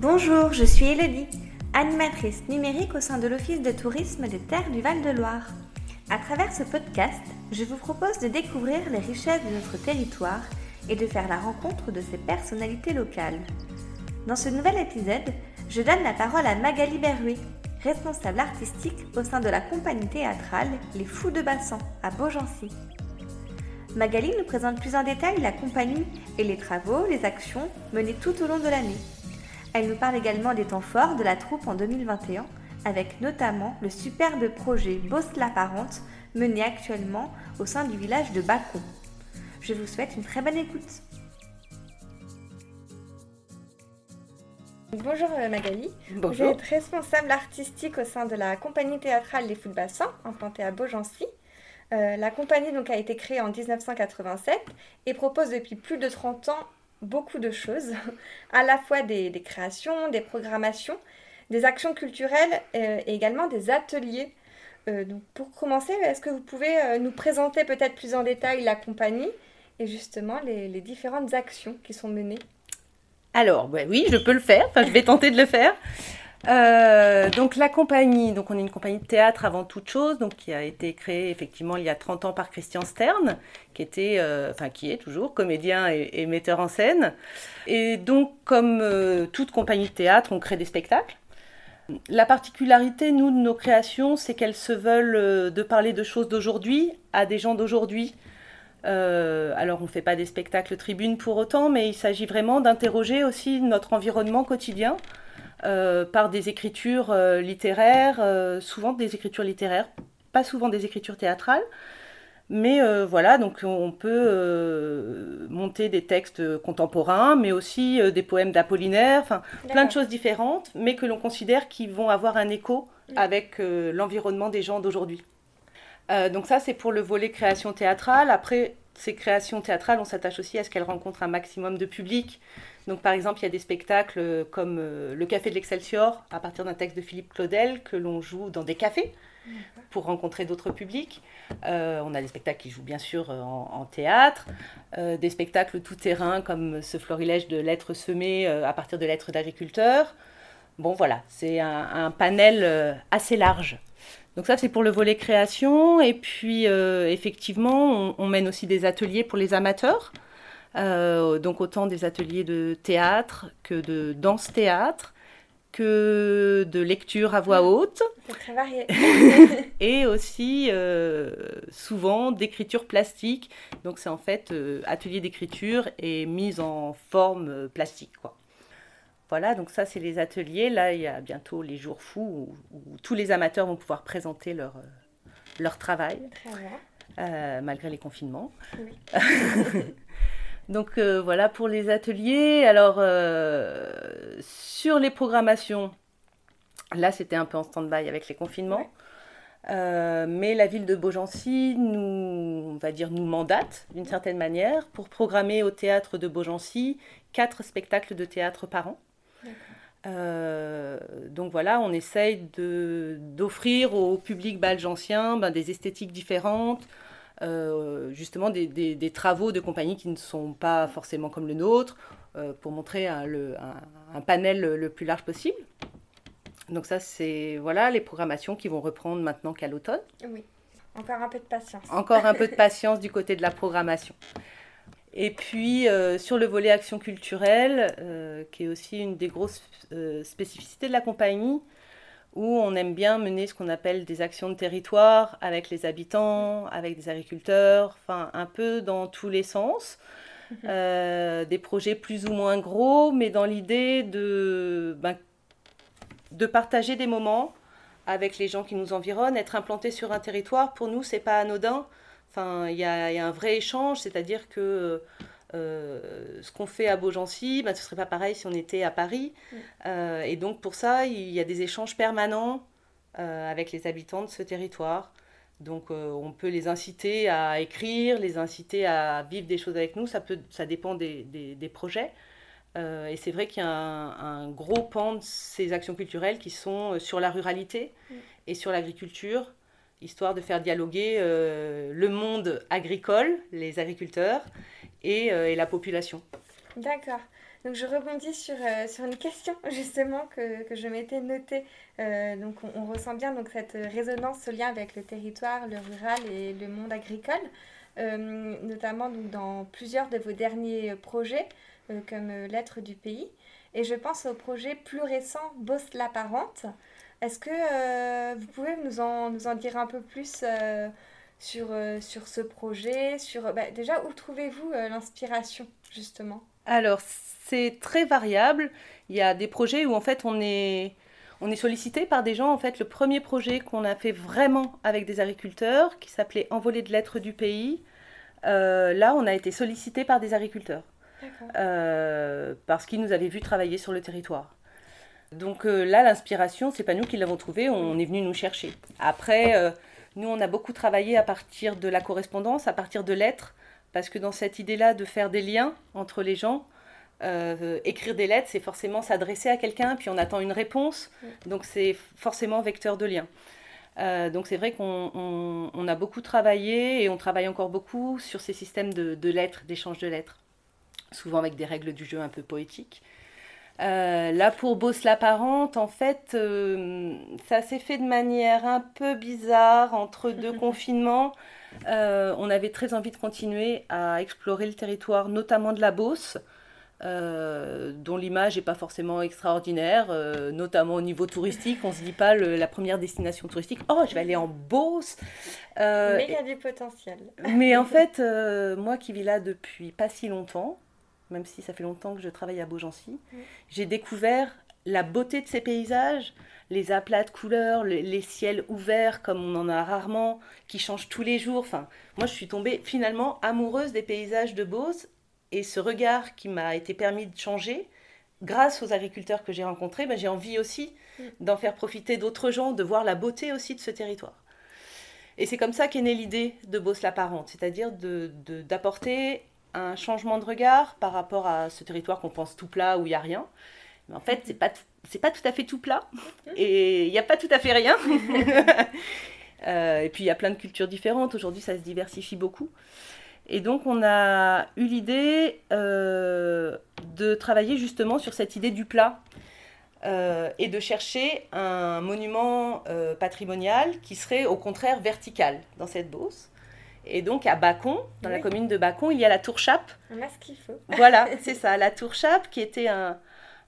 Bonjour, je suis Elodie, animatrice numérique au sein de l'Office de tourisme des Terres du Val-de-Loire. À travers ce podcast, je vous propose de découvrir les richesses de notre territoire et de faire la rencontre de ses personnalités locales. Dans ce nouvel épisode, je donne la parole à Magali Berruet, responsable artistique au sein de la compagnie théâtrale Les Fous de Bassan à Beaugency. Magali nous présente plus en détail la compagnie et les travaux, les actions menées tout au long de l'année. Elle nous parle également des temps forts de la troupe en 2021, avec notamment le superbe projet Bosse la Parente mené actuellement au sein du village de Bacon. Je vous souhaite une très bonne écoute. Bonjour euh, Magali. Bonjour. Vous êtes responsable artistique au sein de la compagnie théâtrale Les Fous de Bassin, implantée à Beaugency. Euh, la compagnie donc, a été créée en 1987 et propose depuis plus de 30 ans beaucoup de choses, à la fois des, créations, des programmations, des actions culturelles euh, et également des ateliers. Euh, donc pour commencer, est-ce que vous pouvez euh, nous présenter peut-être plus en détail la compagnie et justement les, les différentes actions qui sont menées? Alors, bah oui, je peux le faire. Enfin, je vais tenter de le faire. Euh, donc la compagnie, donc on est une compagnie de théâtre avant toute chose, donc qui a été créée effectivement il y a 30 ans par Christian Stern, qui était, euh, enfin qui est toujours comédien et, et, metteur en scène. Et donc comme euh, toute compagnie de théâtre, on crée des spectacles. La particularité, nous, de nos créations, c'est qu'elles se veulent de parler de choses d'aujourd'hui à des gens d'aujourd'hui. Alors, on ne fait pas des spectacles tribunes pour autant, mais il s'agit vraiment d'interroger aussi notre environnement quotidien par des écritures euh, littéraires, euh, souvent des écritures littéraires, pas souvent des écritures théâtrales. Mais euh, voilà, donc on peut euh, monter des textes contemporains, mais aussi euh, des poèmes d'Apollinaire, enfin plein de choses différentes, mais que l'on considère qui vont avoir un écho Oui. avec euh, l'environnement des gens d'aujourd'hui. Euh, donc ça, c'est pour le volet création théâtrale. Après, ces créations théâtrales, on s'attache aussi à ce qu'elles rencontrent un maximum de public. Donc par exemple, il y a des spectacles comme euh, Le Café de l'Excelsior, à partir d'un texte de Philippe Claudel, que l'on joue dans des cafés pour rencontrer d'autres publics. Euh, on a des spectacles qui jouent bien sûr euh, en, en théâtre, euh, des spectacles tout terrain comme ce florilège de lettres semées à partir de lettres d'agriculteurs. Bon voilà, c'est un, un panel assez large. Donc ça c'est pour le volet création et puis effectivement on, on, mène aussi des ateliers pour les amateurs. Euh, donc autant des ateliers de théâtre que de danse-théâtre, que de lecture à voix haute. C'est très varié. et aussi euh, souvent d'écriture plastique. Donc c'est en fait euh, atelier d'écriture et mise en forme plastique. Quoi. Voilà, donc ça c'est les ateliers. Là il y a bientôt les jours fous où, où tous les amateurs vont pouvoir présenter leur, leur travail, Très bien. euh, malgré les confinements. Oui. Donc euh, voilà pour les ateliers. Alors euh, sur les programmations, là c'était un peu en stand-by avec les confinements. Ouais. Euh, mais la ville de Beaugency nous, on va dire, nous mandate d'une certaine manière pour programmer au théâtre de Beaugency quatre spectacles de théâtre par an. Euh, donc voilà, on essaye d'offrir au public belgensien ben, des esthétiques différentes, justement des, des, des, travaux de compagnie qui ne sont pas forcément comme le nôtre, euh, pour montrer un, le, un, un, panel le plus large possible. Donc ça, c'est voilà les programmations qui vont reprendre maintenant qu'à l'automne. Oui, encore un peu de patience. Encore un peu de patience du côté de la programmation. Et puis euh, sur le volet action culturelle, euh, qui est aussi une des grosses euh, spécificités de la compagnie, où on aime bien mener ce qu'on appelle des actions de territoire avec les habitants, avec des agriculteurs, enfin un peu dans tous les sens. Euh, des projets plus ou moins gros, mais dans l'idée de, ben, de partager des moments avec les gens qui nous environnent. Être implanté sur un territoire, pour nous, c'est pas anodin. Enfin, il y a, y a, un vrai échange, c'est-à-dire que ce qu'on fait à Beaugency, ben, ce serait pas pareil si on était à Paris. Mm. Euh, et donc pour ça, il y a des échanges permanents euh, avec les habitants de ce territoire. Donc euh, on peut les inciter à écrire, les inciter à vivre des choses avec nous. Ça, peut, ça dépend des, des, des projets. Euh, et c'est vrai qu'il y a un, un, gros pan de ces actions culturelles qui sont sur la ruralité mm. et sur l'agriculture histoire de faire dialoguer euh, le monde agricole, les agriculteurs, et, euh, et la population. D'accord. Donc je rebondis sur, euh, sur une question justement que, que je m'étais notée. Euh, donc on, ressent bien donc cette résonance, ce lien avec le territoire, le rural et le monde agricole, notamment donc, dans plusieurs de vos derniers projets comme Lettres du pays. Et je pense au projet plus récent Bosse la Parente. Est-ce que vous pouvez nous en, nous en dire un peu plus sur, sur ce projet sur, bah, Déjà, où trouvez-vous l'inspiration justement? Alors, c'est très variable. Il y a des projets où en fait on est, on est sollicité par des gens. En fait, le premier projet qu'on a fait vraiment avec des agriculteurs, qui s'appelait Envolée de lettres du pays, euh, là on a été sollicité par des agriculteurs. Euh, parce qu'ils nous avaient vu travailler sur le territoire. Donc euh, là, l'inspiration, c'est pas nous qui l'avons trouvée, on est venu nous chercher. Après, nous, on a beaucoup travaillé à partir de la correspondance, à partir de lettres, parce que dans cette idée-là de faire des liens entre les gens, euh, écrire des lettres, c'est forcément s'adresser à quelqu'un, puis on attend une réponse, donc c'est forcément vecteur de lien. Euh, donc c'est vrai qu'on a beaucoup travaillé et on travaille encore beaucoup sur ces systèmes de, lettres, d'échange de lettres, souvent avec des règles du jeu un peu poétiques. Euh, là, pour Boss l'apparente, en fait, ça s'est fait de manière un peu bizarre entre deux confinements. Euh, on avait très envie de continuer à explorer le territoire, notamment de la Beauce, euh, dont l'image n'est pas forcément extraordinaire, euh, notamment au niveau touristique. On ne se dit pas la première destination touristique, oh, je vais aller en Beauce. mais il y a du potentiel. mais en fait, moi qui vis là depuis pas si longtemps, même si ça fait longtemps que je travaille à Beaugency, j'ai découvert la beauté de ces paysages, les aplats de couleurs, les, ciels ouverts comme on en a rarement, qui changent tous les jours. Enfin, moi, je suis tombée finalement amoureuse des paysages de Beauce et ce regard qui m'a été permis de changer, grâce aux agriculteurs que j'ai rencontrés, ben, j'ai envie aussi mm. d'en faire profiter d'autres gens, de voir la beauté aussi de ce territoire. Et c'est comme ça qu'est née l'idée de Beauce la Parente, c'est-à-dire d'apporter un changement de regard par rapport à ce territoire qu'on pense tout plat où il n'y a rien. Mais en fait, c'est pas c'est pas tout à fait tout plat et il n'y a pas tout à fait rien. Euh, et puis il y a plein de cultures différentes. Aujourd'hui, ça se diversifie beaucoup. Et donc, on a eu l'idée euh, de travailler justement sur cette idée du plat euh, et de chercher un monument patrimonial qui serait au contraire vertical dans cette Beauce. Et donc à Bacon, dans la commune de Bacon, il y a la tour Chape. On a ce qu'il faut. Voilà, c'est ça, la tour Chape qui était un,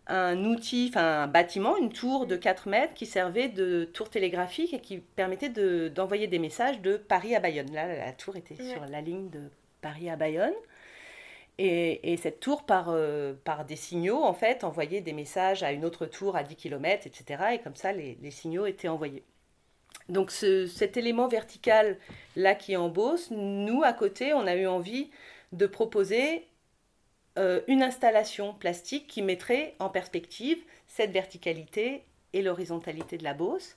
un outil, enfin un bâtiment, une tour de 4 mètres qui servait de tour télégraphique et qui permettait d'envoyer des messages de Paris à Bayonne. Là, la tour était sur la ligne de Paris à Bayonne. Et, cette tour, par, euh, par des signaux, en fait, envoyait des messages à une autre tour à 10 km, etc. Et comme ça, les, signaux étaient envoyés. Donc cet élément vertical là qui est en Beauce, nous à côté, on a eu envie de proposer euh, une installation plastique qui mettrait en perspective cette verticalité et l'horizontalité de la Beauce.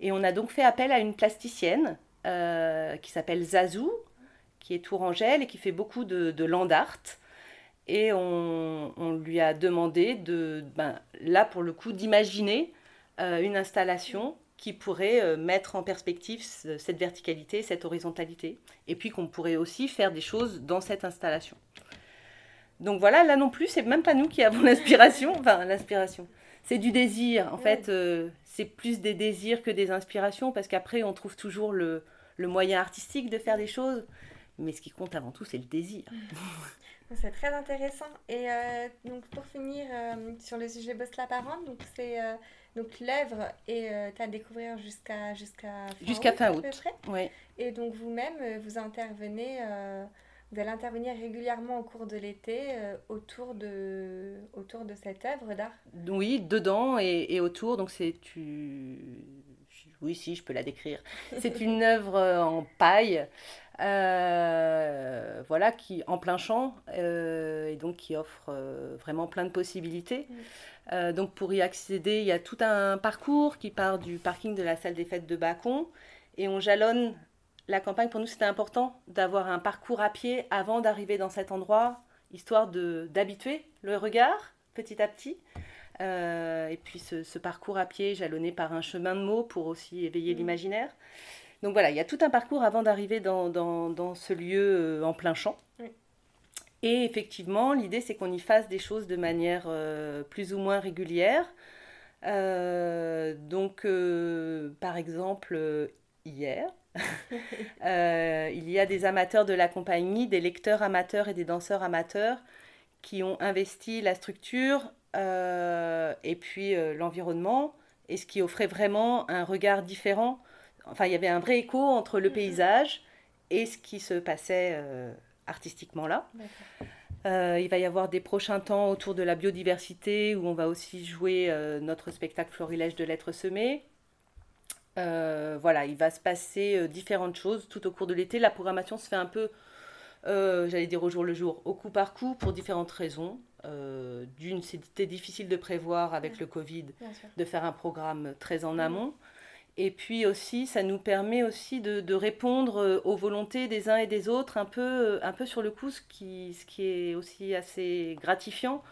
Et on a donc fait appel à une plasticienne euh, qui s'appelle Zazou, qui est tourangelle et qui fait beaucoup de, land art. Et on, lui a demandé de, ben, là pour le coup, d'imaginer euh, une installation qui pourrait mettre en perspective cette verticalité, cette horizontalité, et puis qu'on pourrait aussi faire des choses dans cette installation. Donc voilà, là non plus, c'est même pas nous qui avons l'inspiration. Enfin, l'inspiration. C'est du désir. En fait, euh, c'est plus des désirs que des inspirations parce qu'après, on trouve toujours le, moyen artistique de faire des choses. Mais ce qui compte avant tout, c'est le désir. C'est très intéressant. Et euh, donc pour finir euh, sur le sujet Boss la Parente, donc c'est donc l'œuvre est à découvrir jusqu'à jusqu'à fin jusqu'à fin août. Oui. Et donc vous-même vous intervenez vous allez intervenir régulièrement au cours de l'été euh, autour, de, autour de cette œuvre d'art Oui, dedans et, autour. Donc c'est tu... Oui, si, je peux la décrire. C'est une œuvre en paille, euh, voilà, qui en plein champ, euh, et donc qui offre vraiment plein de possibilités. Donc pour y accéder, il y a tout un parcours qui part du parking de la salle des fêtes de Bacon, et on jalonne la campagne, pour nous, c'était important d'avoir un parcours à pied avant d'arriver dans cet endroit, histoire d'habituer le regard petit à petit. Euh, et puis ce, parcours à pied jalonné par un chemin de mots pour aussi éveiller mmh. l'imaginaire. Donc voilà, il y a tout un parcours avant d'arriver dans, ce lieu euh, en plein champ. Et effectivement, l'idée, c'est qu'on y fasse des choses de manière plus ou moins régulière. donc, par exemple, hier, il y a des amateurs de la compagnie, des lecteurs amateurs et des danseurs amateurs qui ont investi la structure et puis l'environnement, et ce qui offrait vraiment un regard différent. Enfin, il y avait un vrai écho entre le mhm. paysage et ce qui se passait euh, artistiquement là. Euh, il va y avoir des prochains temps autour de la biodiversité où on va aussi jouer euh, notre spectacle Florilège de lettres semées. voilà, il va se passer différentes choses tout au cours de l'été. La programmation se fait un peu, j'allais dire au jour le jour, au coup par coup pour différentes raisons. D'une, c'était difficile de prévoir avec le Covid de faire un programme très en amont. Et puis aussi, ça nous permet aussi de, répondre euh, aux volontés des uns et des autres, un peu, euh, un peu sur le coup, ce qui, ce qui est aussi assez gratifiant,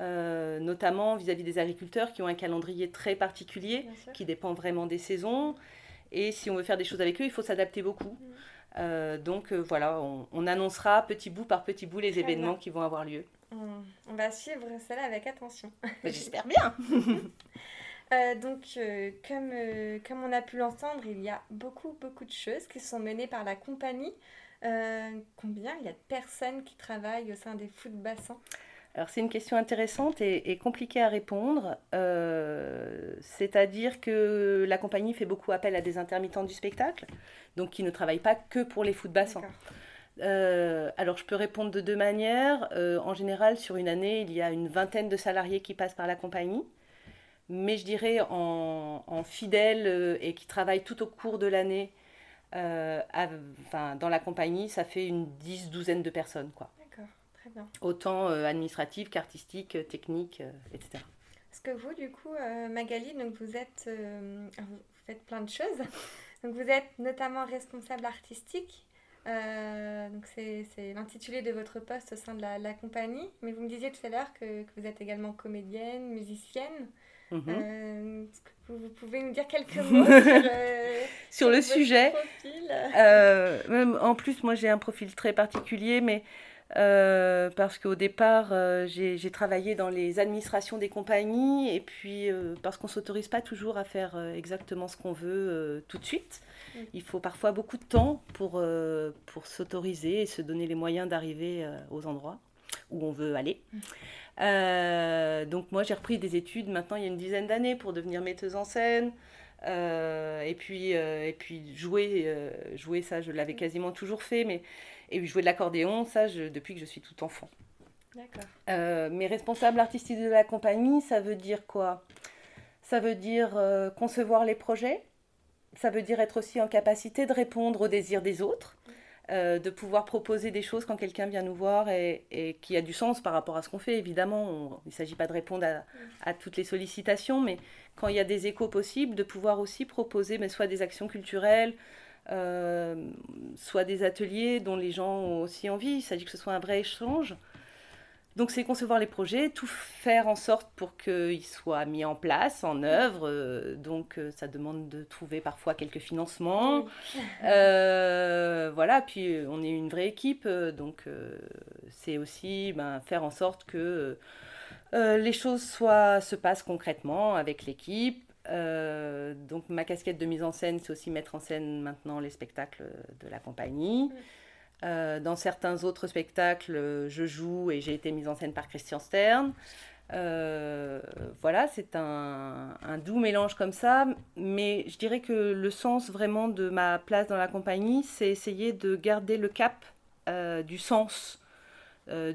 euh, notamment vis-à-vis des agriculteurs qui ont un calendrier très particulier, qui dépend vraiment des saisons. Et si on veut faire des choses avec eux, il faut s'adapter beaucoup. Mm. donc voilà, on, annoncera petit bout par petit bout les événements qui vont avoir lieu. On, va suivre cela avec attention. J'espère bien. Euh, donc, euh, comme, euh, comme on a pu l'entendre, il y a beaucoup, beaucoup de choses qui sont menées par la compagnie. combien il y a de personnes qui travaillent au sein des foot bassins? Alors c'est une question intéressante et, compliquée à répondre. C'est-à-dire que la compagnie fait beaucoup appel à des intermittents du spectacle, donc qui ne travaillent pas que pour les foot bassins. alors je peux répondre de deux manières. en général, sur une année, il y a une vingtaine de salariés qui passent par la compagnie mais je dirais en, en fidèle euh, et qui travaille tout au cours de l'année euh, enfin, dans la compagnie, ça fait une dix, douzaine de personnes. Quoi. D'accord, très bien. Autant euh, administratif qu'artistique, technique, etc. Est-ce que vous, du coup, Magali, donc vous êtes, vous faites plein de choses. Donc vous êtes notamment responsable artistique. donc c'est l'intitulé de votre poste au sein de la, la, compagnie. Mais vous me disiez tout à l'heure que, que, vous êtes également comédienne, musicienne. Mhm. Euh, vous, pouvez nous dire quelques mots sur, euh, le sujet euh, En plus, moi j'ai un profil très particulier, mais parce qu'au départ, j'ai travaillé dans les administrations des compagnies, et puis parce qu'on ne s'autorise pas toujours à faire exactement ce qu'on veut tout de suite. Il faut parfois beaucoup de temps pour, pour s'autoriser et se donner les moyens d'arriver aux endroits où on veut aller. Mm. Euh, donc moi j'ai repris des études maintenant il y a une dizaine d'années pour devenir metteuse en scène. Euh, et puis euh, et puis jouer jouer ça je l'avais quasiment toujours fait mais et jouer de l'accordéon ça depuis que je suis tout enfant. D'accord. mes responsables artistiques de la compagnie ça veut dire quoi? Ça veut dire concevoir les projets? Ça veut dire être aussi en capacité de répondre aux désirs des autres? Euh, de pouvoir proposer des choses quand quelqu'un vient nous voir et, qui a du sens par rapport à ce qu'on fait. Évidemment, il ne s'agit pas de répondre à, toutes les sollicitations, mais quand il y a des échos possibles, de pouvoir aussi proposer mais soit des actions culturelles, euh, soit des ateliers dont les gens ont aussi envie. Il s'agit que ce soit un vrai échange. Donc c'est concevoir les projets, tout faire en sorte pour qu'ils soient mis en place, en œuvre. Euh, donc euh, ça demande de trouver parfois quelques financements. Euh, voilà, puis on est une vraie équipe, donc c'est aussi ben, faire en sorte que les choses soient, se passent concrètement avec l'équipe. donc ma casquette de mise en scène, c'est aussi mettre en scène maintenant les spectacles de la compagnie. Euh, dans certains autres spectacles, je joue et j'ai été mise en scène par Christian Stern. Euh, voilà, c'est un, doux mélange comme ça, mais je dirais que le sens vraiment de ma place dans la compagnie, c'est essayer de garder le cap euh, du sens,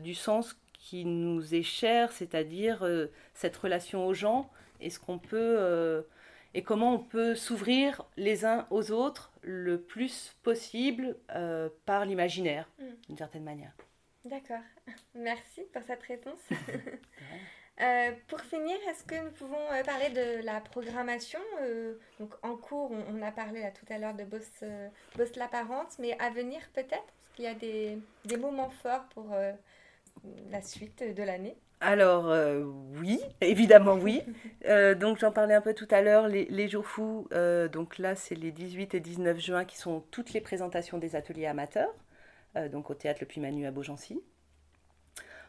du sens qui nous est cher, c'est-à-dire cette relation aux gens et ce qu'on peut et comment on peut s'ouvrir les uns aux autres le plus possible euh, par l'imaginaire, mm. d'une certaine manière. D'accord. Merci pour cette réponse. Euh, pour finir, est-ce que nous pouvons euh, parler de la programmation Donc en cours, on, a parlé là tout à l'heure de Boss, Boss l'apparente, mais à venir peut-être Est-ce qu'il y a des, des moments forts pour la suite de l'année alors euh, oui, évidemment oui. Euh, donc j'en parlais un peu tout à l'heure, les, jours fous, euh, donc là c'est les 18 et 19 juin qui sont toutes les présentations des ateliers amateurs, donc au théâtre Le Puy Manu à Beaugency.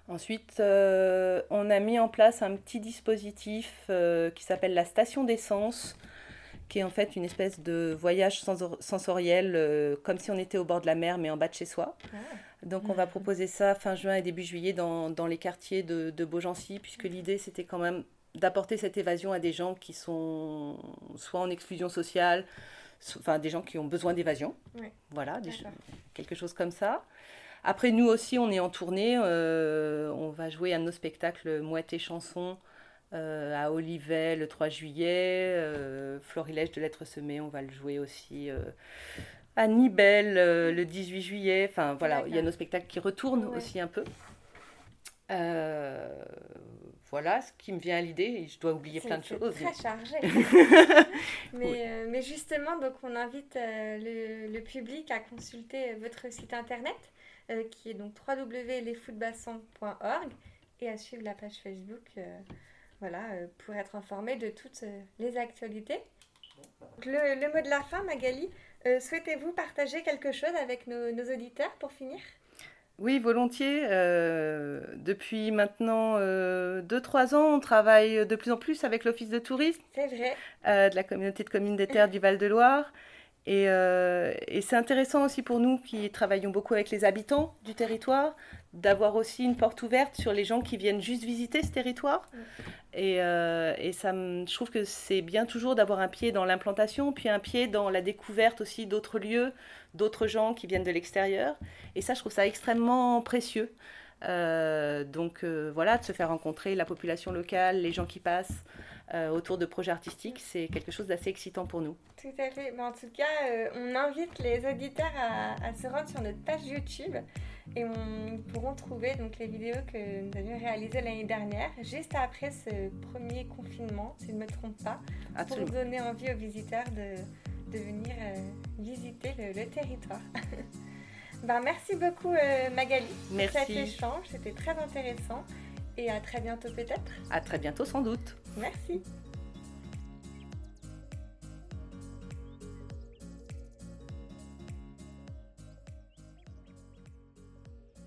Ensuite, on a mis en place un petit dispositif qui s'appelle la station d'essence, qui est en fait une espèce de voyage sensoriel, euh, comme si on était au bord de la mer, mais en bas de chez soi. Ah. Donc, on va proposer ça fin juin et début juillet dans, dans les quartiers de, de Beaugency, puisque l'idée, c'était quand même d'apporter cette évasion à des gens qui sont soit en exclusion sociale, enfin des gens qui ont besoin d'évasion. Voilà, quelque chose comme ça. Après, nous aussi, on est en tournée. Euh, on va jouer de nos spectacles Mouette et chansons à Olivet le 3 juillet. Euh, Florilège de Lettres Semées, on va le jouer aussi à Nibel le 18 juillet. Enfin, voilà, il y a nos spectacles qui retournent aussi un peu. voilà ce qui me vient à l'idée. Je dois oublier plein de choses. Très chargé. mais, mais, justement, donc on invite le, le, public à consulter votre site internet euh, qui est donc www.lesfootbassons.org et à suivre la page Facebook euh, voilà, euh, pour être informé de toutes les actualités. Le, le, mot de la fin, Magali, souhaitez-vous partager quelque chose avec nos, nos auditeurs pour finir? Oui, volontiers. depuis maintenant 2-3 ans, on travaille de plus en plus avec l'Office de tourisme. vrai. de la communauté de communes des terres du Val-de-Loire. Euh, et, c'est intéressant aussi pour nous qui travaillons beaucoup avec les habitants du territoire, d'avoir aussi une porte ouverte sur les gens qui viennent juste visiter ce territoire. Et, euh, et, ça, je trouve que c'est bien toujours d'avoir un pied dans l'implantation, puis un pied dans la découverte aussi d'autres lieux, d'autres gens qui viennent de l'extérieur. Et ça, je trouve ça extrêmement précieux. Euh, donc voilà, de se faire rencontrer la population locale, les gens qui passent. Euh, autour de projets artistiques, c'est quelque chose d'assez excitant pour nous. Tout à fait. Mais en tout cas, euh, on invite les auditeurs à, se rendre sur notre page YouTube et on pourront trouver donc les vidéos que nous avions réalisées l'année dernière, juste après ce premier confinement, si je ne me trompe pas, pour donner envie aux visiteurs de, de venir euh, visiter le, territoire. ben, merci beaucoup Magali merci. pour cet échange, c'était très intéressant et à très bientôt peut-être. À très bientôt sans doute. Merci.